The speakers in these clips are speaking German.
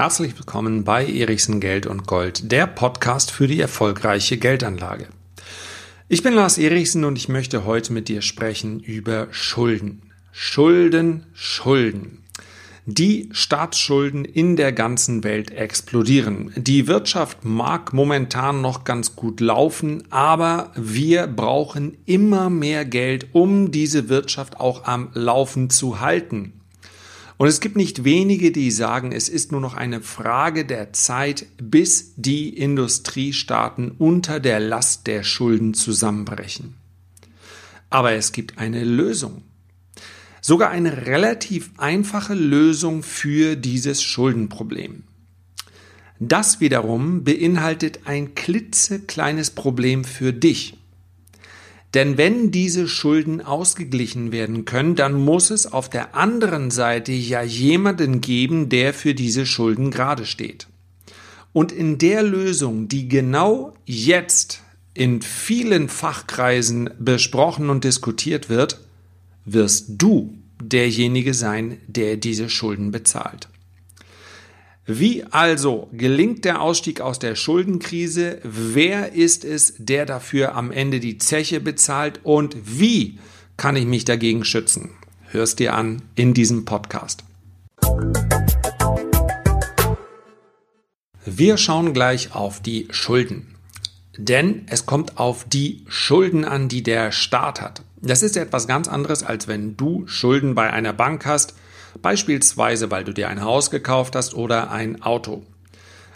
Herzlich willkommen bei Erichsen Geld und Gold, der Podcast für die erfolgreiche Geldanlage. Ich bin Lars Erichsen und ich möchte heute mit dir sprechen über Schulden. Schulden, Schulden. Die Staatsschulden in der ganzen Welt explodieren. Die Wirtschaft mag momentan noch ganz gut laufen, aber wir brauchen immer mehr Geld, um diese Wirtschaft auch am Laufen zu halten. Und es gibt nicht wenige, die sagen, es ist nur noch eine Frage der Zeit, bis die Industriestaaten unter der Last der Schulden zusammenbrechen. Aber es gibt eine Lösung. Sogar eine relativ einfache Lösung für dieses Schuldenproblem. Das wiederum beinhaltet ein klitzekleines Problem für dich. Denn wenn diese Schulden ausgeglichen werden können, dann muss es auf der anderen Seite ja jemanden geben, der für diese Schulden gerade steht. Und in der Lösung, die genau jetzt in vielen Fachkreisen besprochen und diskutiert wird, wirst du derjenige sein, der diese Schulden bezahlt. Wie also gelingt der Ausstieg aus der Schuldenkrise? Wer ist es, der dafür am Ende die Zeche bezahlt? Und wie kann ich mich dagegen schützen? Hörst dir an in diesem Podcast. Wir schauen gleich auf die Schulden. Denn es kommt auf die Schulden an, die der Staat hat. Das ist etwas ganz anderes, als wenn du Schulden bei einer Bank hast beispielsweise weil du dir ein Haus gekauft hast oder ein Auto.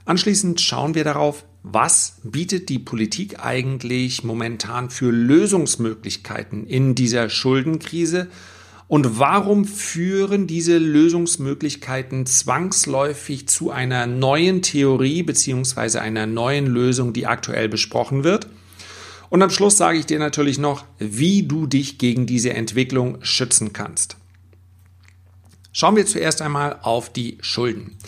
Anschließend schauen wir darauf, was bietet die Politik eigentlich momentan für Lösungsmöglichkeiten in dieser Schuldenkrise und warum führen diese Lösungsmöglichkeiten zwangsläufig zu einer neuen Theorie bzw. einer neuen Lösung, die aktuell besprochen wird? Und am Schluss sage ich dir natürlich noch, wie du dich gegen diese Entwicklung schützen kannst. Schauen wir zuerst einmal auf die Schulden.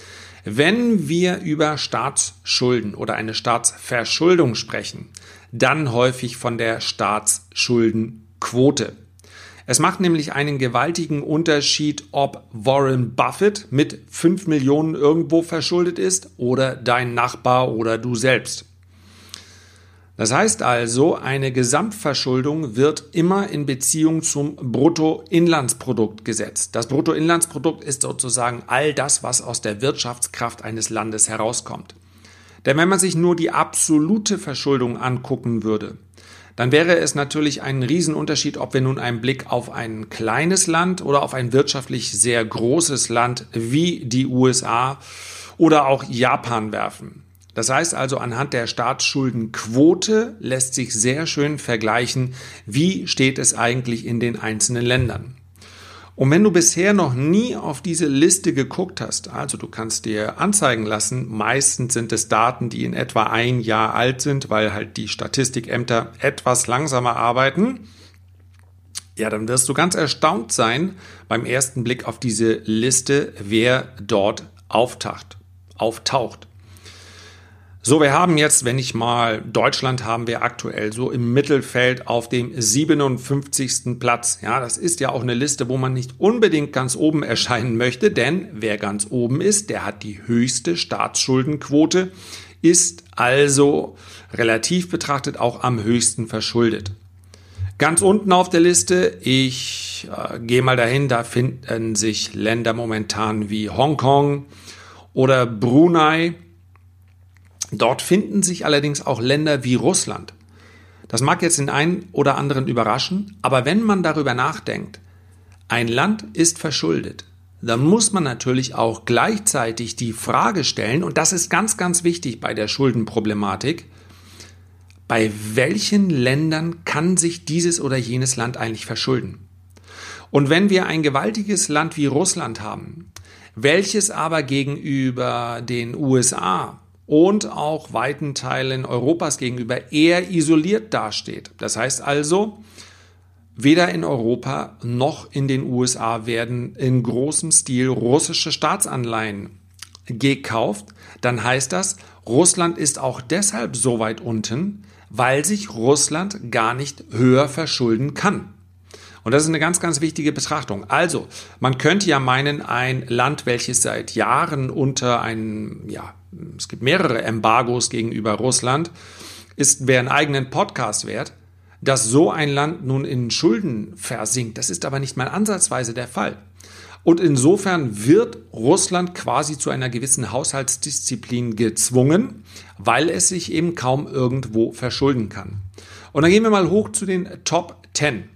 Wenn wir über Staatsschulden oder eine Staatsverschuldung sprechen, dann häufig von der Staatsschuldenquote. Es macht nämlich einen gewaltigen Unterschied, ob Warren Buffett mit 5 Millionen irgendwo verschuldet ist oder dein Nachbar oder du selbst. Das heißt also, eine Gesamtverschuldung wird immer in Beziehung zum Bruttoinlandsprodukt gesetzt. Das Bruttoinlandsprodukt ist sozusagen all das, was aus der Wirtschaftskraft eines Landes herauskommt. Denn wenn man sich nur die absolute Verschuldung angucken würde, dann wäre es natürlich ein Riesenunterschied, ob wir nun einen Blick auf ein kleines Land oder auf ein wirtschaftlich sehr großes Land wie die USA oder auch Japan werfen. Das heißt also, anhand der Staatsschuldenquote lässt sich sehr schön vergleichen, wie steht es eigentlich in den einzelnen Ländern. Und wenn du bisher noch nie auf diese Liste geguckt hast, also du kannst dir anzeigen lassen, meistens sind es Daten, die in etwa ein Jahr alt sind, weil halt die Statistikämter etwas langsamer arbeiten, ja, dann wirst du ganz erstaunt sein beim ersten Blick auf diese Liste, wer dort auftaucht. auftaucht. So, wir haben jetzt, wenn ich mal Deutschland haben wir aktuell so im Mittelfeld auf dem 57. Platz. Ja, das ist ja auch eine Liste, wo man nicht unbedingt ganz oben erscheinen möchte, denn wer ganz oben ist, der hat die höchste Staatsschuldenquote, ist also relativ betrachtet auch am höchsten verschuldet. Ganz unten auf der Liste, ich äh, gehe mal dahin, da finden sich Länder momentan wie Hongkong oder Brunei Dort finden sich allerdings auch Länder wie Russland. Das mag jetzt den einen oder anderen überraschen, aber wenn man darüber nachdenkt, ein Land ist verschuldet, dann muss man natürlich auch gleichzeitig die Frage stellen, und das ist ganz, ganz wichtig bei der Schuldenproblematik, bei welchen Ländern kann sich dieses oder jenes Land eigentlich verschulden? Und wenn wir ein gewaltiges Land wie Russland haben, welches aber gegenüber den USA und auch weiten Teilen Europas gegenüber eher isoliert dasteht. Das heißt also, weder in Europa noch in den USA werden in großem Stil russische Staatsanleihen gekauft, dann heißt das, Russland ist auch deshalb so weit unten, weil sich Russland gar nicht höher verschulden kann. Und das ist eine ganz, ganz wichtige Betrachtung. Also, man könnte ja meinen, ein Land, welches seit Jahren unter einem, ja, es gibt mehrere Embargos gegenüber Russland, ist, wäre einen eigenen Podcast wert, dass so ein Land nun in Schulden versinkt. Das ist aber nicht mal ansatzweise der Fall. Und insofern wird Russland quasi zu einer gewissen Haushaltsdisziplin gezwungen, weil es sich eben kaum irgendwo verschulden kann. Und dann gehen wir mal hoch zu den Top 10.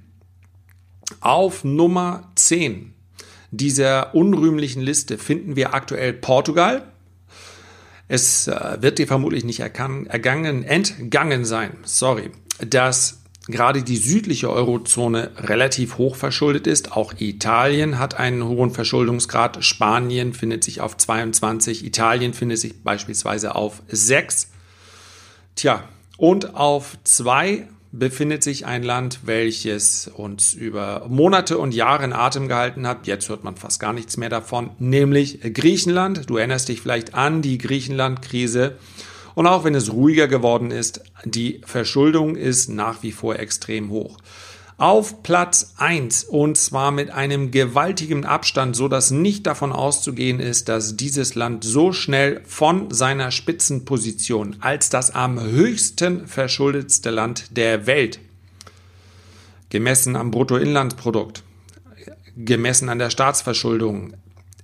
Auf Nummer 10 dieser unrühmlichen Liste finden wir aktuell Portugal. Es äh, wird dir vermutlich nicht ergangen, entgangen sein, sorry, dass gerade die südliche Eurozone relativ hoch verschuldet ist. Auch Italien hat einen hohen Verschuldungsgrad. Spanien findet sich auf 22. Italien findet sich beispielsweise auf 6. Tja, und auf 2 befindet sich ein Land, welches uns über Monate und Jahre in Atem gehalten hat. Jetzt hört man fast gar nichts mehr davon, nämlich Griechenland. Du erinnerst dich vielleicht an die Griechenland-Krise. Und auch wenn es ruhiger geworden ist, die Verschuldung ist nach wie vor extrem hoch. Auf Platz 1 und zwar mit einem gewaltigen Abstand, so dass nicht davon auszugehen ist, dass dieses Land so schnell von seiner Spitzenposition als das am höchsten verschuldetste Land der Welt, gemessen am Bruttoinlandsprodukt, gemessen an der Staatsverschuldung,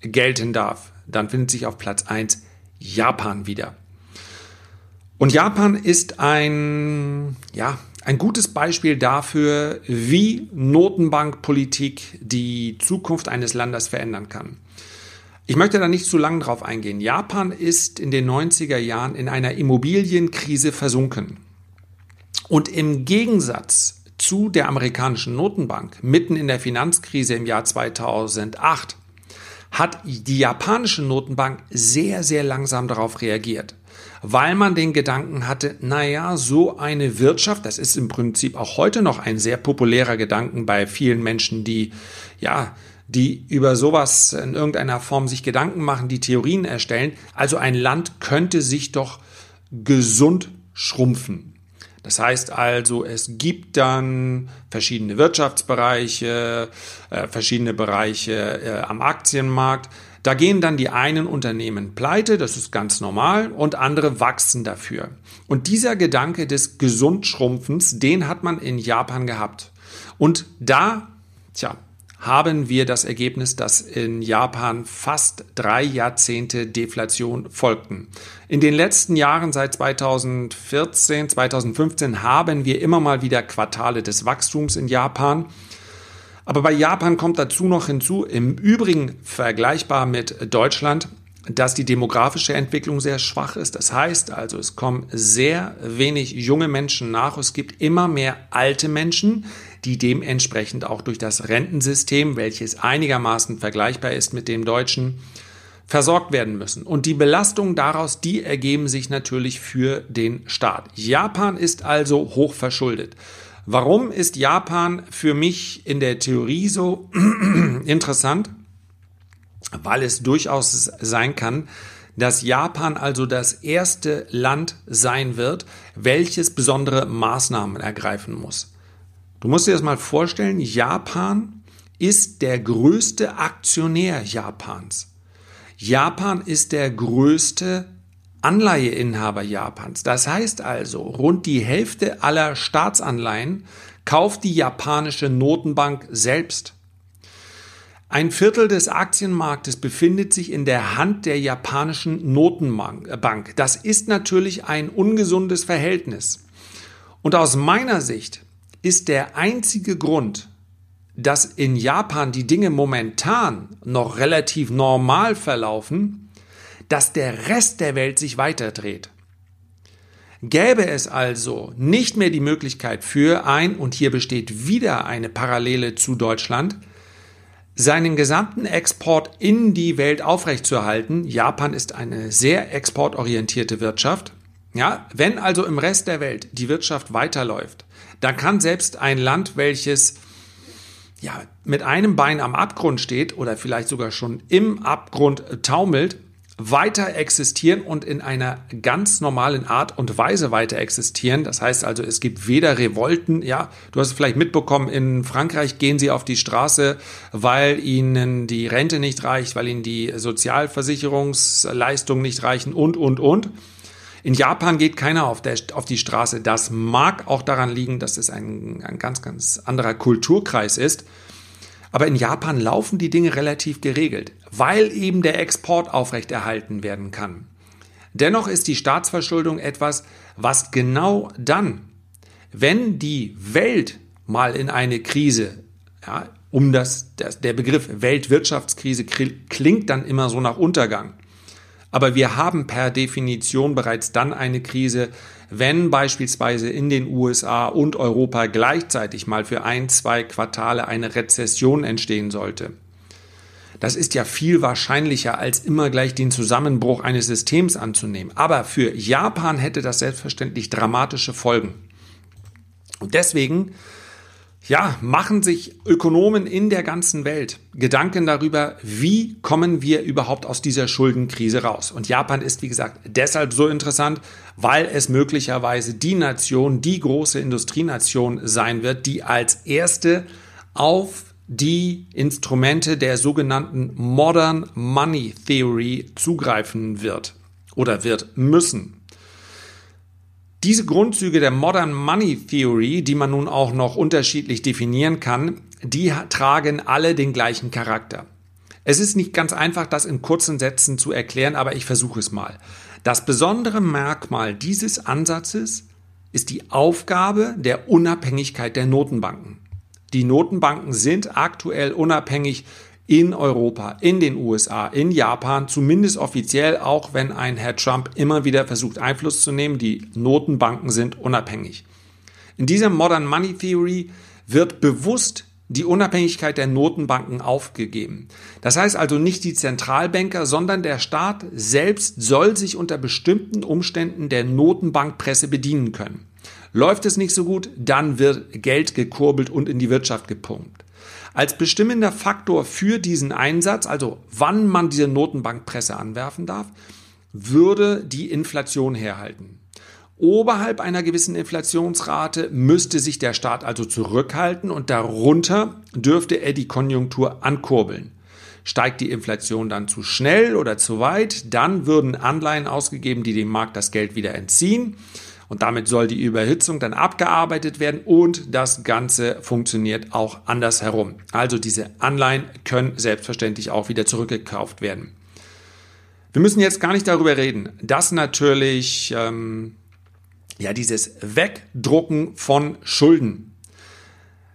gelten darf. Dann findet sich auf Platz 1 Japan wieder. Und Japan ist ein, ja, ein gutes Beispiel dafür, wie Notenbankpolitik die Zukunft eines Landes verändern kann. Ich möchte da nicht zu lang drauf eingehen. Japan ist in den 90er Jahren in einer Immobilienkrise versunken. Und im Gegensatz zu der amerikanischen Notenbank mitten in der Finanzkrise im Jahr 2008 hat die japanische Notenbank sehr, sehr langsam darauf reagiert weil man den Gedanken hatte, naja, so eine Wirtschaft, das ist im Prinzip auch heute noch ein sehr populärer Gedanken bei vielen Menschen, die, ja, die über sowas in irgendeiner Form sich Gedanken machen, die Theorien erstellen. Also ein Land könnte sich doch gesund schrumpfen. Das heißt also, es gibt dann verschiedene Wirtschaftsbereiche, äh, verschiedene Bereiche äh, am Aktienmarkt, da gehen dann die einen Unternehmen pleite, das ist ganz normal, und andere wachsen dafür. Und dieser Gedanke des Gesundschrumpfens, den hat man in Japan gehabt. Und da, tja, haben wir das Ergebnis, dass in Japan fast drei Jahrzehnte Deflation folgten. In den letzten Jahren, seit 2014, 2015, haben wir immer mal wieder Quartale des Wachstums in Japan. Aber bei Japan kommt dazu noch hinzu, im Übrigen vergleichbar mit Deutschland, dass die demografische Entwicklung sehr schwach ist. Das heißt also, es kommen sehr wenig junge Menschen nach. Es gibt immer mehr alte Menschen, die dementsprechend auch durch das Rentensystem, welches einigermaßen vergleichbar ist mit dem deutschen, versorgt werden müssen. Und die Belastungen daraus, die ergeben sich natürlich für den Staat. Japan ist also hoch verschuldet. Warum ist Japan für mich in der Theorie so interessant? Weil es durchaus sein kann, dass Japan also das erste Land sein wird, welches besondere Maßnahmen ergreifen muss. Du musst dir das mal vorstellen, Japan ist der größte Aktionär Japans. Japan ist der größte Anleiheinhaber Japans. Das heißt also, rund die Hälfte aller Staatsanleihen kauft die japanische Notenbank selbst. Ein Viertel des Aktienmarktes befindet sich in der Hand der japanischen Notenbank. Das ist natürlich ein ungesundes Verhältnis. Und aus meiner Sicht ist der einzige Grund, dass in Japan die Dinge momentan noch relativ normal verlaufen, dass der Rest der Welt sich weiterdreht. Gäbe es also nicht mehr die Möglichkeit für ein, und hier besteht wieder eine Parallele zu Deutschland, seinen gesamten Export in die Welt aufrechtzuerhalten. Japan ist eine sehr exportorientierte Wirtschaft. Ja, wenn also im Rest der Welt die Wirtschaft weiterläuft, dann kann selbst ein Land, welches ja, mit einem Bein am Abgrund steht oder vielleicht sogar schon im Abgrund taumelt, weiter existieren und in einer ganz normalen Art und Weise weiter existieren. Das heißt also, es gibt weder Revolten, ja, du hast es vielleicht mitbekommen, in Frankreich gehen sie auf die Straße, weil ihnen die Rente nicht reicht, weil ihnen die Sozialversicherungsleistungen nicht reichen und, und, und. In Japan geht keiner auf, der, auf die Straße. Das mag auch daran liegen, dass es ein, ein ganz, ganz anderer Kulturkreis ist. Aber in Japan laufen die Dinge relativ geregelt, weil eben der Export aufrechterhalten werden kann. Dennoch ist die Staatsverschuldung etwas, was genau dann, wenn die Welt mal in eine Krise, ja, um das, das, der Begriff Weltwirtschaftskrise klingt dann immer so nach Untergang. Aber wir haben per Definition bereits dann eine Krise, wenn beispielsweise in den USA und Europa gleichzeitig mal für ein, zwei Quartale eine Rezession entstehen sollte. Das ist ja viel wahrscheinlicher, als immer gleich den Zusammenbruch eines Systems anzunehmen. Aber für Japan hätte das selbstverständlich dramatische Folgen. Und deswegen ja, machen sich Ökonomen in der ganzen Welt Gedanken darüber, wie kommen wir überhaupt aus dieser Schuldenkrise raus. Und Japan ist, wie gesagt, deshalb so interessant, weil es möglicherweise die Nation, die große Industrienation sein wird, die als erste auf die Instrumente der sogenannten Modern Money Theory zugreifen wird oder wird müssen. Diese Grundzüge der Modern Money Theory, die man nun auch noch unterschiedlich definieren kann, die tragen alle den gleichen Charakter. Es ist nicht ganz einfach, das in kurzen Sätzen zu erklären, aber ich versuche es mal. Das besondere Merkmal dieses Ansatzes ist die Aufgabe der Unabhängigkeit der Notenbanken. Die Notenbanken sind aktuell unabhängig in Europa, in den USA, in Japan, zumindest offiziell, auch wenn ein Herr Trump immer wieder versucht Einfluss zu nehmen. Die Notenbanken sind unabhängig. In dieser Modern Money Theory wird bewusst die Unabhängigkeit der Notenbanken aufgegeben. Das heißt also nicht die Zentralbanker, sondern der Staat selbst soll sich unter bestimmten Umständen der Notenbankpresse bedienen können. Läuft es nicht so gut, dann wird Geld gekurbelt und in die Wirtschaft gepumpt. Als bestimmender Faktor für diesen Einsatz, also wann man diese Notenbankpresse anwerfen darf, würde die Inflation herhalten. Oberhalb einer gewissen Inflationsrate müsste sich der Staat also zurückhalten und darunter dürfte er die Konjunktur ankurbeln. Steigt die Inflation dann zu schnell oder zu weit, dann würden Anleihen ausgegeben, die dem Markt das Geld wieder entziehen. Und damit soll die Überhitzung dann abgearbeitet werden und das Ganze funktioniert auch andersherum. Also diese Anleihen können selbstverständlich auch wieder zurückgekauft werden. Wir müssen jetzt gar nicht darüber reden, dass natürlich ähm, ja dieses Wegdrucken von Schulden,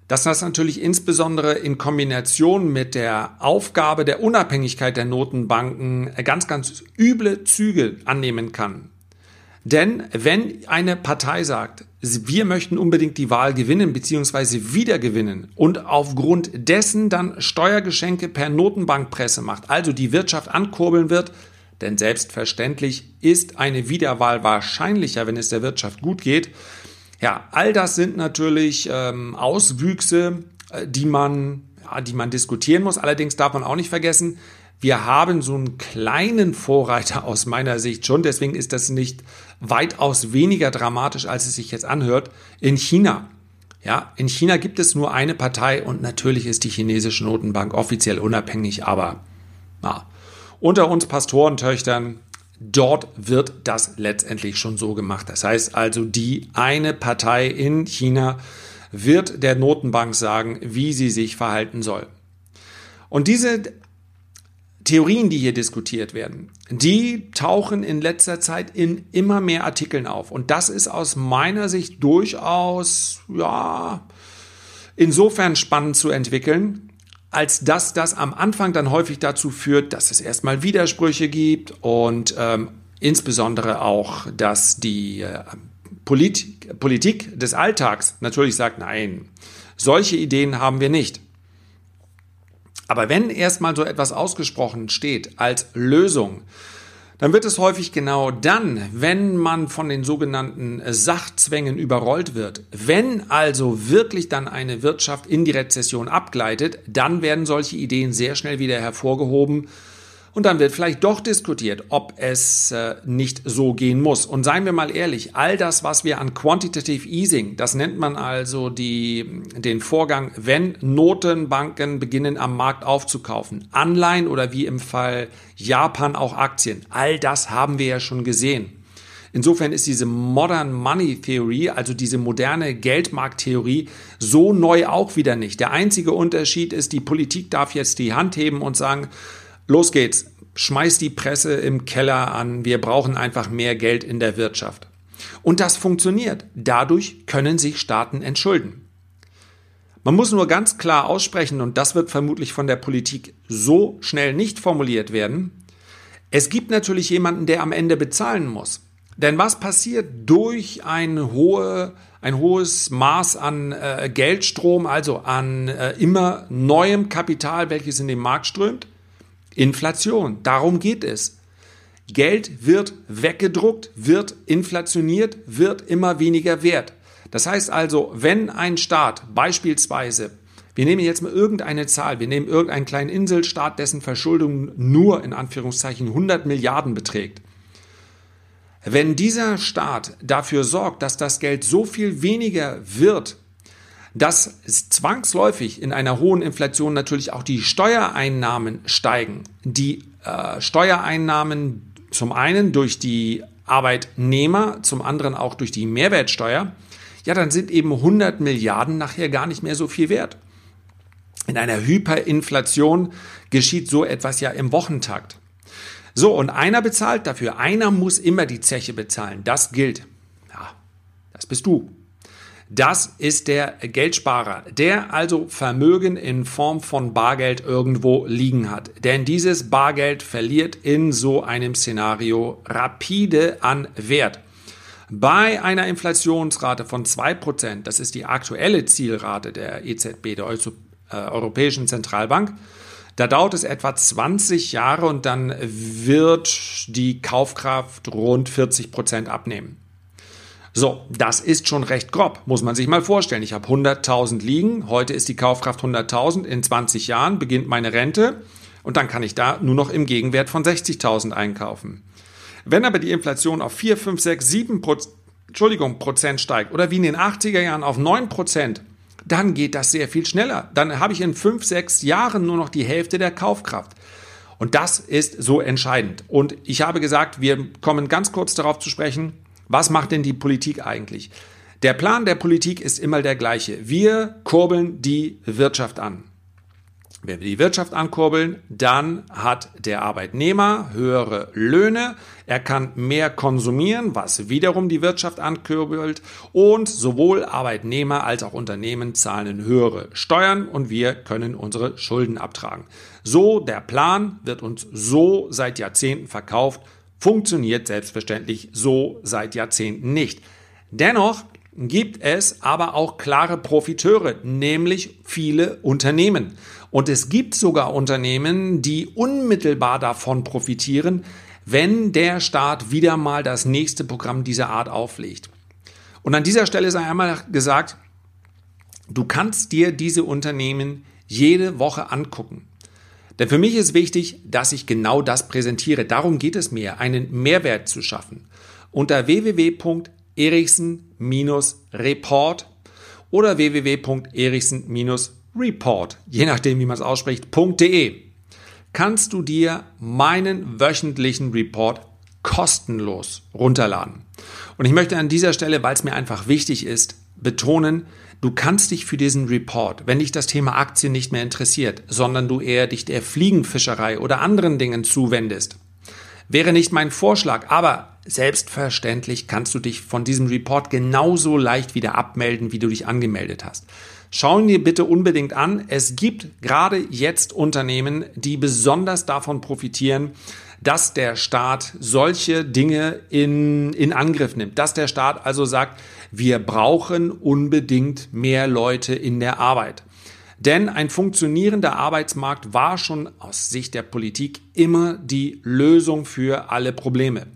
dass das natürlich insbesondere in Kombination mit der Aufgabe der Unabhängigkeit der Notenbanken ganz, ganz üble Züge annehmen kann. Denn wenn eine Partei sagt, wir möchten unbedingt die Wahl gewinnen bzw. wieder gewinnen und aufgrund dessen dann Steuergeschenke per Notenbankpresse macht, also die Wirtschaft ankurbeln wird, denn selbstverständlich ist eine Wiederwahl wahrscheinlicher, wenn es der Wirtschaft gut geht. Ja, all das sind natürlich ähm, Auswüchse, äh, die man, ja, die man diskutieren muss. Allerdings darf man auch nicht vergessen, wir haben so einen kleinen Vorreiter aus meiner Sicht schon, deswegen ist das nicht weitaus weniger dramatisch, als es sich jetzt anhört, in China. Ja, in China gibt es nur eine Partei und natürlich ist die chinesische Notenbank offiziell unabhängig, aber na, unter uns Pastorentöchtern, dort wird das letztendlich schon so gemacht. Das heißt also, die eine Partei in China wird der Notenbank sagen, wie sie sich verhalten soll. Und diese Theorien, die hier diskutiert werden, die tauchen in letzter Zeit in immer mehr Artikeln auf. Und das ist aus meiner Sicht durchaus, ja, insofern spannend zu entwickeln, als dass das am Anfang dann häufig dazu führt, dass es erstmal Widersprüche gibt und ähm, insbesondere auch, dass die äh, Polit Politik des Alltags natürlich sagt, nein, solche Ideen haben wir nicht. Aber wenn erstmal so etwas ausgesprochen steht als Lösung, dann wird es häufig genau dann, wenn man von den sogenannten Sachzwängen überrollt wird. Wenn also wirklich dann eine Wirtschaft in die Rezession abgleitet, dann werden solche Ideen sehr schnell wieder hervorgehoben Und dann wird vielleicht doch diskutiert, ob es äh, nicht so gehen muss. Und seien wir mal ehrlich, all das, was wir an Quantitative Easing, das nennt man also die, den Vorgang, wenn Notenbanken beginnen am Markt aufzukaufen, Anleihen oder wie im Fall Japan auch Aktien, all das haben wir ja schon gesehen. Insofern ist diese Modern Money Theory, also diese moderne Geldmarkttheorie, so neu auch wieder nicht. Der einzige Unterschied ist, die Politik darf jetzt die Hand heben und sagen, los geht's, schmeiß die Presse im Keller an, wir brauchen einfach mehr Geld in der Wirtschaft. Und das funktioniert. Dadurch können sich Staaten entschulden. Man muss nur ganz klar aussprechen, und das wird vermutlich von der Politik so schnell nicht formuliert werden, es gibt natürlich jemanden, der am Ende bezahlen muss. Denn was passiert durch ein, hohe, ein hohes Maß an äh, Geldstrom, also an äh, immer neuem Kapital, welches in den Markt strömt? Inflation. Darum geht es. Geld wird weggedruckt, wird inflationiert, wird immer weniger wert. Das heißt also, wenn ein Staat beispielsweise, wir nehmen jetzt mal irgendeine Zahl, wir nehmen irgendeinen kleinen Inselstaat, dessen Verschuldung nur in Anführungszeichen 100 Milliarden beträgt, wenn dieser Staat dafür sorgt, dass das Geld so viel weniger wird, dass zwangsläufig in einer hohen Inflation natürlich auch die Steuereinnahmen steigen. Die äh, Steuereinnahmen zum einen durch die Arbeitnehmer, zum anderen auch durch die Mehrwertsteuer, ja, dann sind eben 100 Milliarden nachher gar nicht mehr so viel wert. In einer Hyperinflation geschieht so etwas ja im Wochentakt. So, und einer bezahlt dafür. Einer muss immer die Zeche bezahlen. Das gilt. Ja, das bist du. Das ist der Geldsparer, der also Vermögen in Form von Bargeld irgendwo liegen hat. Denn dieses Bargeld verliert in so einem Szenario rapide an Wert. Bei einer Inflationsrate von 2%, das ist die aktuelle Zielrate der EZB, der äh, Europäischen Zentralbank, da dauert es etwa 20 Jahre und dann wird die Kaufkraft rund 40 Prozent abnehmen. So, das ist schon recht grob, muss man sich mal vorstellen. Ich habe 100.000 liegen, heute ist die Kaufkraft 100.000, in 20 Jahren beginnt meine Rente und dann kann ich da nur noch im Gegenwert von 60.000 einkaufen. Wenn aber die Inflation auf 4, 5, 6, 7 Prozent, Entschuldigung, Prozent steigt oder wie in den 80er Jahren auf 9 Prozent, dann geht das sehr viel schneller. Dann habe ich in fünf, sechs Jahren nur noch die Hälfte der Kaufkraft. Und das ist so entscheidend. Und ich habe gesagt, wir kommen ganz kurz darauf zu sprechen, was macht denn die Politik eigentlich? Der Plan der Politik ist immer der gleiche. Wir kurbeln die Wirtschaft an. Wenn wir die Wirtschaft ankurbeln, dann hat der Arbeitnehmer höhere Löhne, er kann mehr konsumieren, was wiederum die Wirtschaft ankurbelt und sowohl Arbeitnehmer als auch Unternehmen zahlen höhere Steuern und wir können unsere Schulden abtragen. So, der Plan wird uns so seit Jahrzehnten verkauft, funktioniert selbstverständlich so seit Jahrzehnten nicht. Dennoch gibt es aber auch klare Profiteure, nämlich viele Unternehmen. Und es gibt sogar Unternehmen, die unmittelbar davon profitieren, wenn der Staat wieder mal das nächste Programm dieser Art auflegt. Und an dieser Stelle sei einmal gesagt, du kannst dir diese Unternehmen jede Woche angucken. Denn für mich ist wichtig, dass ich genau das präsentiere. Darum geht es mir, einen Mehrwert zu schaffen. Unter www.erichsen-report oder www.erichsen-report report, je nachdem, wie man es ausspricht, .de, kannst du dir meinen wöchentlichen Report kostenlos runterladen. Und ich möchte an dieser Stelle, weil es mir einfach wichtig ist, betonen, du kannst dich für diesen Report, wenn dich das Thema Aktien nicht mehr interessiert, sondern du eher dich der Fliegenfischerei oder anderen Dingen zuwendest, wäre nicht mein Vorschlag, aber selbstverständlich kannst du dich von diesem Report genauso leicht wieder abmelden, wie du dich angemeldet hast. Schauen dir bitte unbedingt an. Es gibt gerade jetzt Unternehmen, die besonders davon profitieren, dass der Staat solche Dinge in, in Angriff nimmt. Dass der Staat also sagt, wir brauchen unbedingt mehr Leute in der Arbeit. Denn ein funktionierender Arbeitsmarkt war schon aus Sicht der Politik immer die Lösung für alle Probleme.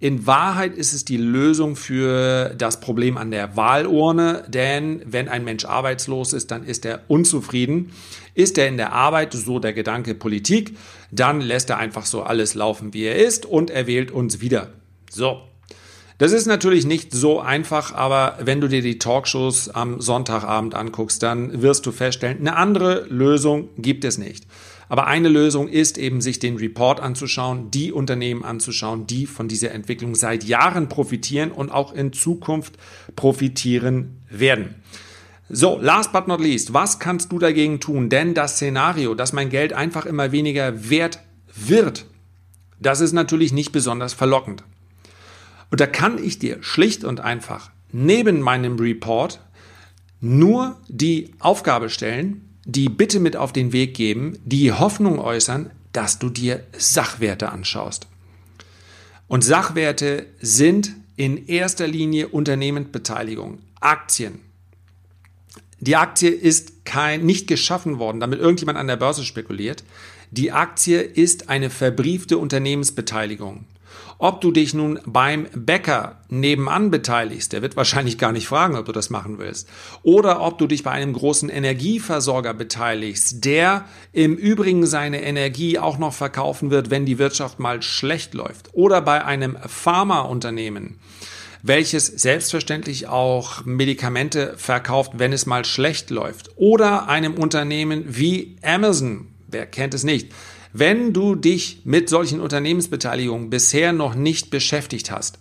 In Wahrheit ist es die Lösung für das Problem an der Wahlurne, denn wenn ein Mensch arbeitslos ist, dann ist er unzufrieden. Ist er in der Arbeit, so der Gedanke Politik, dann lässt er einfach so alles laufen, wie er ist und er wählt uns wieder. So. Das ist natürlich nicht so einfach, aber wenn du dir die Talkshows am Sonntagabend anguckst, dann wirst du feststellen, eine andere Lösung gibt es nicht. Aber eine Lösung ist eben, sich den Report anzuschauen, die Unternehmen anzuschauen, die von dieser Entwicklung seit Jahren profitieren und auch in Zukunft profitieren werden. So, last but not least, was kannst du dagegen tun? Denn das Szenario, dass mein Geld einfach immer weniger wert wird, das ist natürlich nicht besonders verlockend. Und da kann ich dir schlicht und einfach neben meinem Report nur die Aufgabe stellen, die Bitte mit auf den Weg geben, die Hoffnung äußern, dass du dir Sachwerte anschaust. Und Sachwerte sind in erster Linie Unternehmensbeteiligung, Aktien. Die Aktie ist kein, nicht geschaffen worden, damit irgendjemand an der Börse spekuliert. Die Aktie ist eine verbriefte Unternehmensbeteiligung. Ob du dich nun beim Bäcker nebenan beteiligst, der wird wahrscheinlich gar nicht fragen, ob du das machen willst, oder ob du dich bei einem großen Energieversorger beteiligst, der im Übrigen seine Energie auch noch verkaufen wird, wenn die Wirtschaft mal schlecht läuft, oder bei einem Pharmaunternehmen, welches selbstverständlich auch Medikamente verkauft, wenn es mal schlecht läuft, oder einem Unternehmen wie Amazon, wer kennt es nicht, wenn du dich mit solchen Unternehmensbeteiligungen bisher noch nicht beschäftigt hast,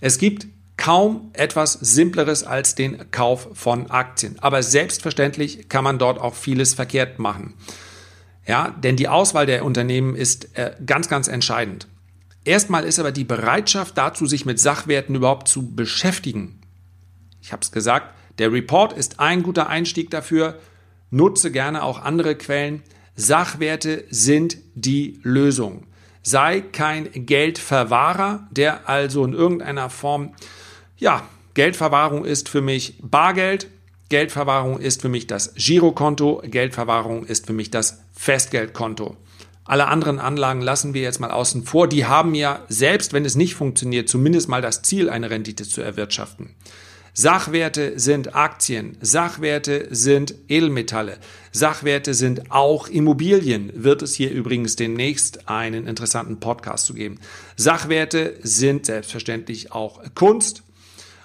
es gibt kaum etwas Simpleres als den Kauf von Aktien. Aber selbstverständlich kann man dort auch vieles verkehrt machen. Ja, denn die Auswahl der Unternehmen ist äh, ganz, ganz entscheidend. Erstmal ist aber die Bereitschaft dazu, sich mit Sachwerten überhaupt zu beschäftigen. Ich habe es gesagt, der Report ist ein guter Einstieg dafür. Nutze gerne auch andere Quellen. Sachwerte sind die Lösung. Sei kein Geldverwahrer, der also in irgendeiner Form, ja, Geldverwahrung ist für mich Bargeld, Geldverwahrung ist für mich das Girokonto, Geldverwahrung ist für mich das Festgeldkonto. Alle anderen Anlagen lassen wir jetzt mal außen vor. Die haben ja, selbst wenn es nicht funktioniert, zumindest mal das Ziel, eine Rendite zu erwirtschaften. Sachwerte sind Aktien, Sachwerte sind Edelmetalle, Sachwerte sind auch Immobilien. Wird es hier übrigens demnächst einen interessanten Podcast zu geben. Sachwerte sind selbstverständlich auch Kunst,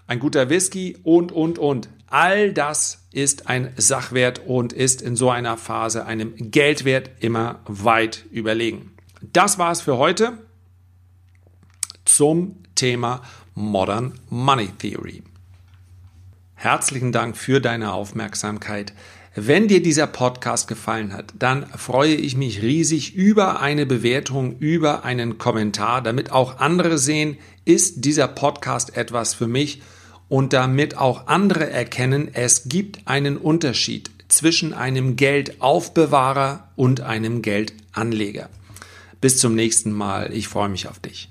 ein guter Whisky und, und, und. All das ist ein Sachwert und ist in so einer Phase einem Geldwert immer weit überlegen. Das war es für heute zum Thema Modern Money Theory. Herzlichen Dank für deine Aufmerksamkeit. Wenn dir dieser Podcast gefallen hat, dann freue ich mich riesig über eine Bewertung, über einen Kommentar, damit auch andere sehen, ist dieser Podcast etwas für mich und damit auch andere erkennen, es gibt einen Unterschied zwischen einem Geldaufbewahrer und einem Geldanleger. Bis zum nächsten Mal. Ich freue mich auf dich.